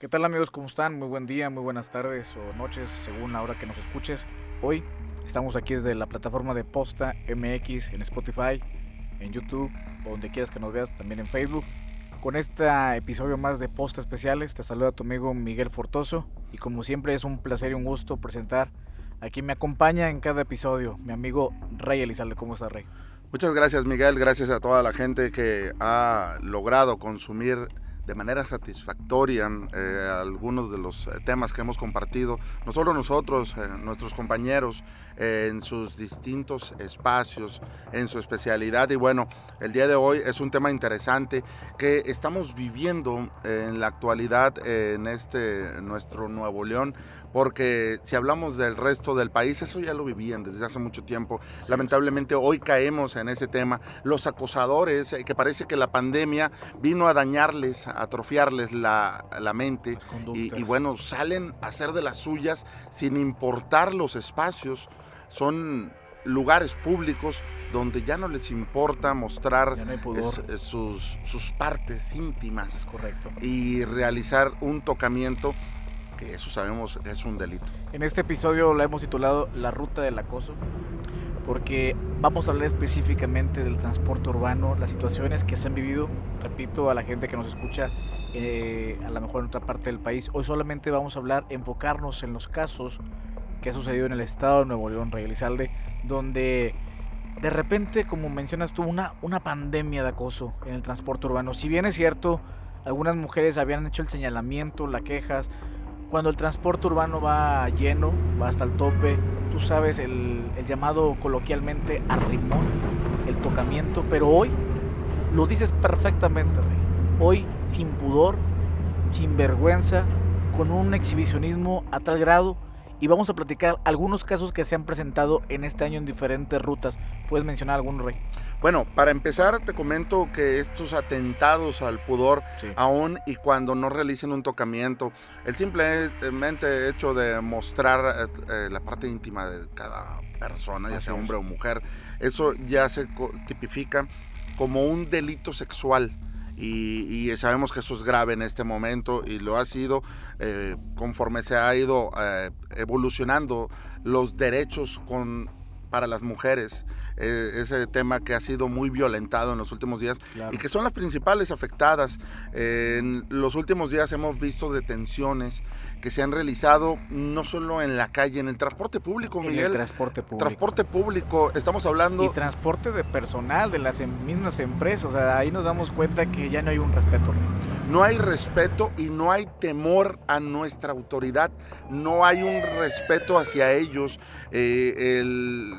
¿Qué tal amigos? ¿Cómo están? Muy buen día, muy buenas tardes o noches, según la hora que nos escuches. Hoy estamos aquí desde la plataforma de Posta MX en Spotify, en YouTube, o donde quieras que nos veas, también en Facebook. Con este episodio más de Posta Especiales, te saluda tu amigo Miguel Fortoso y como siempre es un placer y un gusto presentar a quien me acompaña en cada episodio, mi amigo Rey Elizalde. ¿Cómo estás, Rey? Muchas gracias, Miguel. Gracias a toda la gente que ha logrado consumir de manera satisfactoria eh, algunos de los eh, temas que hemos compartido, no solo nosotros, eh, nuestros compañeros, en sus distintos espacios, en su especialidad. Y bueno, el día de hoy es un tema interesante que estamos viviendo en la actualidad en este nuestro Nuevo León porque si hablamos del resto del país, eso ya lo vivían desde hace mucho tiempo. Lamentablemente hoy caemos en ese tema. Los acosadores, eh, que parece que la pandemia vino a dañarles, a atrofiarles la, mente y, y, bueno, salen a hacer de las suyas sin importar los espacios. Son lugares públicos donde ya no les importa mostrar sus, sus partes íntimas Correcto. y realizar un tocamiento que eso sabemos es un delito. En este episodio lo hemos titulado La ruta del acoso, porque vamos a hablar específicamente del transporte urbano, las situaciones que se han vivido, repito a la gente que nos escucha, eh, a lo mejor en otra parte del país, hoy solamente vamos a hablar, enfocarnos en los casos que ha sucedido en el estado de Nuevo León, Rey Elizalde, donde de repente, como mencionas tú, una, una pandemia de acoso en el transporte urbano. Si bien es cierto, algunas mujeres habían hecho el señalamiento, las quejas, cuando el transporte urbano va lleno, va hasta el tope, tú sabes el, llamado coloquialmente arrimón, el tocamiento, pero hoy lo dices perfectamente. Hoy sin pudor, sin vergüenza, con un exhibicionismo a tal grado y vamos a platicar algunos casos que se han presentado en este año en diferentes rutas. ¿Puedes mencionar alguno, Rey? Bueno, para empezar te comento que estos atentados al pudor, aún y cuando no realicen un tocamiento, el simplemente hecho de mostrar eh, eh, la parte íntima de cada persona, ya sea hombre o mujer, eso ya se tipifica como un delito sexual y, sabemos que eso es grave en este momento y lo ha sido eh, conforme se ha ido eh, evolucionando los derechos con, para las mujeres. Eh, ese tema que ha sido muy violentado en los últimos días y que son las principales afectadas. en los últimos días hemos visto detenciones que se han realizado no solo en la calle, en el transporte público, Miguel. el transporte público. Transporte público, estamos hablando... Y transporte de personal de las mismas empresas, o sea, ahí nos damos cuenta que ya no hay un respeto. No hay respeto y no hay temor a nuestra autoridad, no hay un respeto hacia ellos. Eh, el,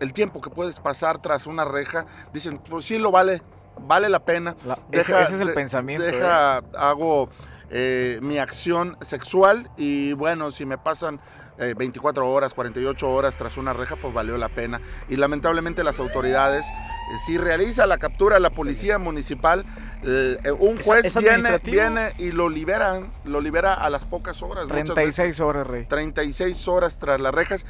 el tiempo que puedes pasar tras una reja, dicen, pues sí lo vale, vale la pena. ese, es el pensamiento. Deja, ¿eh? hago eh, mi acción sexual y bueno, si me pasan 24 eh, horas, 48 horas tras una reja, pues valió la pena. Y lamentablemente las autoridades, si realiza la captura la policía municipal, un juez viene, viene y lo liberan, lo libera a las pocas horas. 36 horas, Rey. 36 horas tras las rejas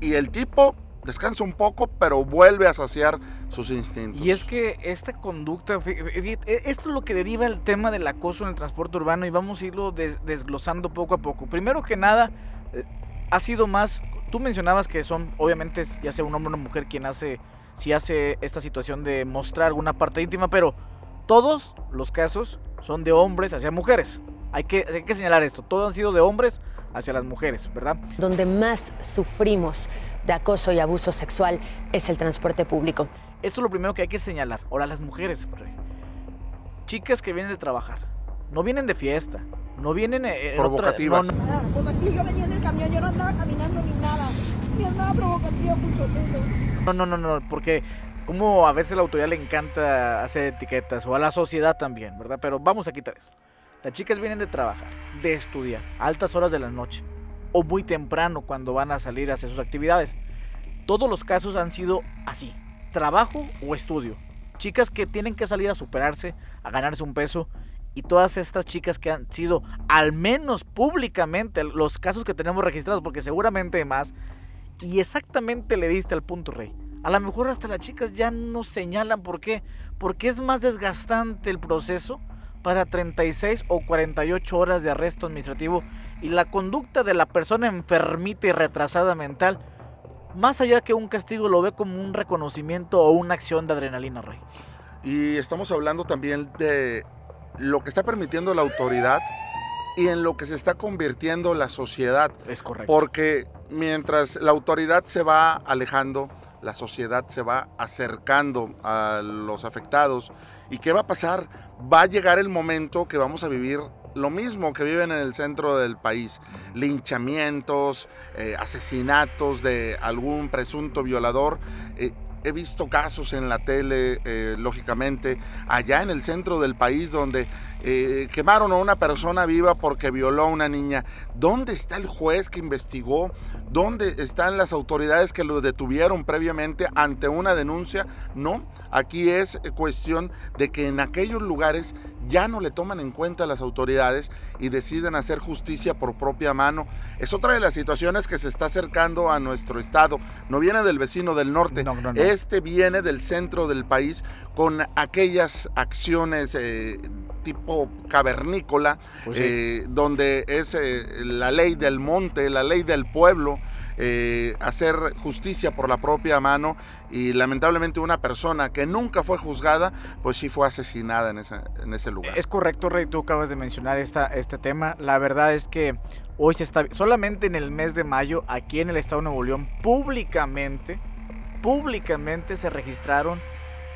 y el tipo descansa un poco, pero vuelve a saciar sus instintos. Y es que esta conducta, e, esto es lo que deriva el tema del acoso en el transporte urbano y vamos a irlo desglosando poco a poco. Primero que nada, eh, ha sido más, tú mencionabas que son, obviamente, ya sea un hombre o una mujer quien hace, si hace esta situación de mostrar alguna parte íntima, pero todos los casos son de hombres hacia mujeres. Hay que, hay que señalar esto, todos han sido de hombres hacia las mujeres, ¿verdad? Donde más sufrimos de acoso y abuso sexual es el transporte público. Esto es lo primero que hay que señalar. Ahora, las mujeres, chicas que vienen de trabajar, no vienen de fiesta, no vienen eh, en provocativas. Otra... No, pues aquí yo venía en el camión, yo no andaba caminando ni nada, ni andaba provocativa, mucho No, no, no, no, porque como a veces a la autoridad le encanta hacer etiquetas o a la sociedad también, ¿verdad? Pero vamos a quitar eso. Las chicas vienen de trabajar, de estudiar, altas horas de la noche o muy temprano cuando van a salir a hacer sus actividades. Todos los casos han sido así, trabajo o estudio. Chicas que tienen que salir a superarse, a ganarse un peso. Y todas estas chicas que han sido, al menos públicamente, los casos que tenemos registrados, porque seguramente más, y exactamente le diste al punto rey. A lo mejor hasta las chicas ya no señalan por qué. Porque es más desgastante el proceso para 36 o 48 horas de arresto administrativo y la conducta de la persona enfermita y retrasada mental, más allá que un castigo, lo ve como un reconocimiento o una acción de adrenalina, Rey. Y estamos hablando también de lo que está permitiendo la autoridad y en lo que se está convirtiendo la sociedad. Es correcto. Porque mientras la autoridad se va alejando, la sociedad se va acercando a los afectados. ¿Y qué va a pasar? Va a llegar el momento que vamos a vivir lo mismo que viven en el centro del país. Linchamientos, eh, asesinatos de algún presunto violador. Eh, he visto casos en la tele, eh, lógicamente, allá en el centro del país donde eh, quemaron a una persona viva porque violó a una niña. ¿Dónde está el juez que investigó? ¿Dónde están las autoridades que lo detuvieron previamente ante una denuncia? No, aquí es cuestión de que en aquellos lugares ya no le toman en cuenta las autoridades y deciden hacer justicia por propia mano. Es otra de las situaciones que se está acercando a nuestro estado. No viene del vecino del norte, No, no, no. este viene del centro del país con aquellas acciones eh, tipo cavernícola, Pues sí. eh, donde es eh, la ley del monte, la ley del pueblo, eh, hacer justicia por la propia mano y lamentablemente una persona que nunca fue juzgada, pues sí fue asesinada en, esa- en ese lugar. Es correcto, Rey, tú acabas de mencionar esta, este tema. La verdad es que hoy se está, solamente en el mes de mayo, aquí en el estado de Nuevo León, públicamente, públicamente se registraron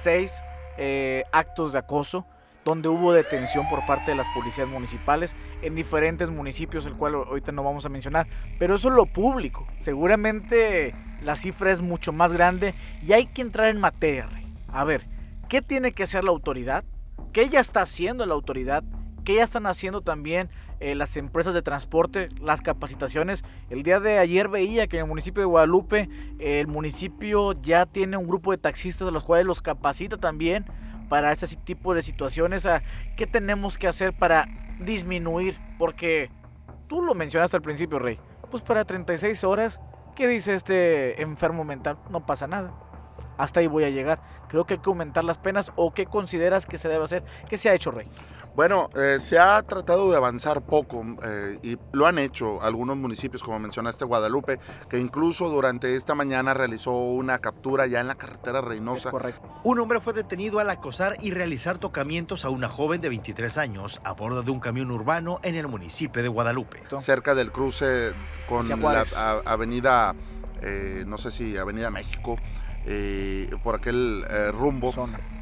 seis eh, actos de acoso donde hubo detención por parte de las policías municipales en diferentes municipios, el cual ahorita no vamos a mencionar, pero eso es lo público. Seguramente la cifra es mucho más grande y hay que entrar en materia. A ver, ¿qué tiene que hacer la autoridad? ¿Qué ya está haciendo la autoridad? ¿Qué ya están haciendo también eh, las empresas de transporte, las capacitaciones? El día de ayer veía que en el municipio de Guadalupe eh, el municipio ya tiene un grupo de taxistas a los cuales los capacita también para este tipo de situaciones. ¿Qué tenemos que hacer para disminuir? Porque tú lo mencionaste al principio, Rey. Pues para 36 horas, ¿qué dice este enfermo mental? No pasa nada. Hasta ahí voy a llegar. Creo que hay que aumentar las penas o qué consideras que se debe hacer. ¿Qué se ha hecho, Rey? Bueno, eh, se ha tratado de avanzar poco eh, y lo han hecho algunos municipios, como mencionaste Guadalupe, que incluso durante esta mañana realizó una captura ya en la carretera Es Reynosa. correcto. Un hombre fue detenido al acosar y realizar tocamientos a una joven de 23 años a bordo de un camión urbano en el municipio de Guadalupe. cerca del cruce con la a- avenida, eh, no sé si Avenida México, eh, por aquel eh, rumbo.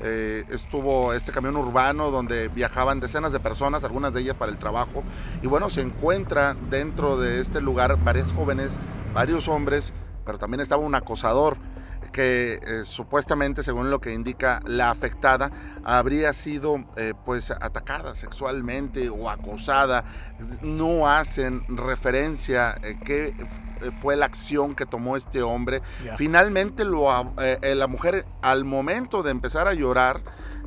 Eh, estuvo este camión urbano donde viajaban decenas de personas, algunas de ellas para el trabajo. Y bueno, se encuentra dentro de este lugar varias jóvenes, varios hombres, pero también estaba un acosador que eh, supuestamente, según lo que indica la afectada, habría sido eh, pues atacada sexualmente o acosada. No hacen referencia eh, qué fue la acción que tomó este hombre. Finalmente lo, eh, la mujer al momento de empezar a llorar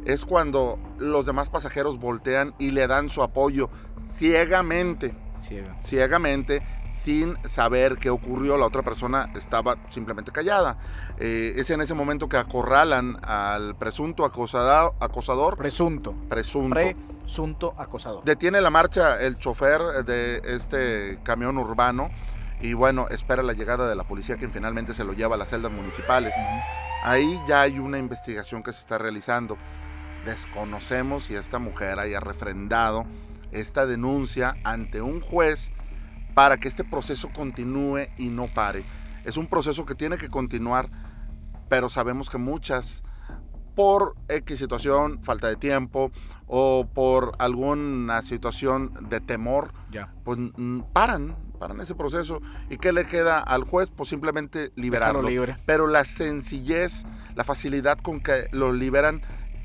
es cuando los demás pasajeros voltean y le dan su apoyo ciegamente, Ciega. ciegamente, sin saber qué ocurrió. La otra persona estaba simplemente callada. Eh, es en ese momento que acorralan al presunto acosada- acosador, Presunto. presunto. Presunto acosador. Detiene la marcha el chofer de este camión urbano y bueno, espera la llegada de la policía quien finalmente se lo lleva a las celdas municipales. Ahí ya hay una investigación que se está realizando. Desconocemos si esta mujer haya refrendado esta denuncia ante un juez para que este proceso continúe y no pare. Es un proceso que tiene que continuar, pero sabemos que muchas, por X situación, falta de tiempo o por alguna situación de temor, Ya. pues mm, paran, paran ese proceso. ¿Y qué le queda al juez? Pues simplemente liberarlo. Libre. Pero la sencillez, la facilidad con que lo liberan,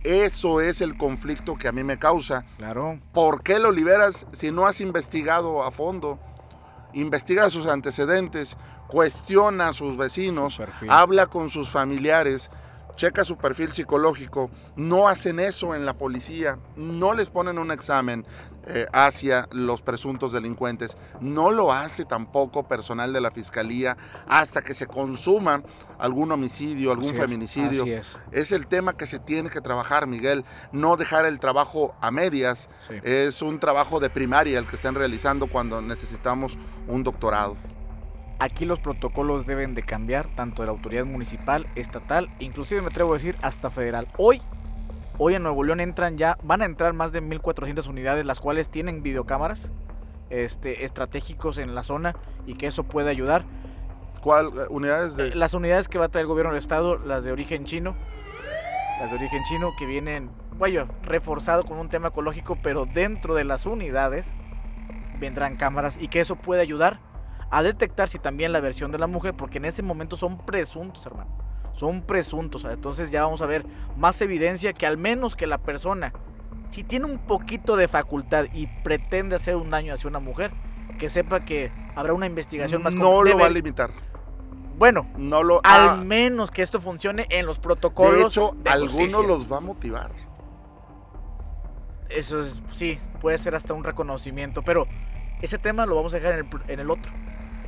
eso es el conflicto que a mí me causa. Claro. ¿Por qué lo liberas si no has investigado a fondo? Investiga sus antecedentes, cuestiona a sus vecinos, Su habla con sus familiares. Checa su perfil psicológico, no hacen eso en la policía, no les ponen un examen eh, hacia los presuntos delincuentes, no lo hace tampoco personal de la fiscalía hasta que se consuma algún homicidio, algún feminicidio. es. el tema que se tiene que trabajar, Miguel, no dejar el trabajo a medias, es un trabajo de primaria el que están realizando cuando necesitamos un doctorado. Aquí los protocolos deben de cambiar, tanto de la autoridad municipal, estatal, inclusive me atrevo a decir hasta federal. Hoy, hoy en Nuevo León entran ya, van a entrar más de 1.400 unidades, las cuales tienen videocámaras este, estratégicos en la zona y que eso puede ayudar. ¿Cuál unidades de? Eh, las unidades que va a traer el gobierno del estado, las de origen chino, las de origen chino que vienen, bueno, reforzado con un tema ecológico, pero dentro de las unidades vendrán cámaras y que eso puede ayudar a detectar si también la versión de la mujer, porque en ese momento son presuntos, hermano. Son presuntos. Entonces ya vamos a ver más evidencia que al menos que la persona, si tiene un poquito de facultad y pretende hacer un daño hacia una mujer, que sepa que habrá una investigación más No lo va a limitar. Bueno, no lo al ah. menos que esto funcione en los protocolos. De hecho, algunos los va a motivar. Eso es, sí, puede ser hasta un reconocimiento, pero ese tema lo vamos a dejar en el, en el otro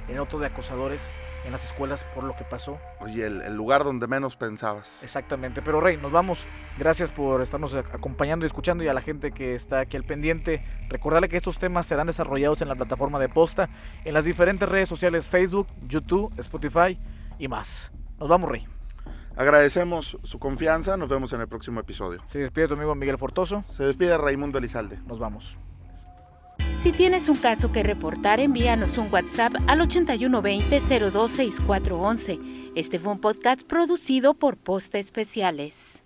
en otros de acosadores en las escuelas por lo que pasó. Oye, el, lugar donde menos pensabas. Exactamente, pero Rey, nos vamos. Gracias por estarnos acompañando y escuchando y a la gente que está aquí al pendiente. Recordarle que estos temas serán desarrollados en la plataforma de posta, en las diferentes redes sociales Facebook, YouTube, Spotify y más. Nos vamos, Rey. Agradecemos su confianza, nos vemos en el próximo episodio. Se despide tu amigo Miguel Fortoso. Se despide Raimundo Elizalde. Nos vamos. Si tienes un caso que reportar, envíanos un WhatsApp al 8120 026411. Este fue un podcast producido por Posta Especiales.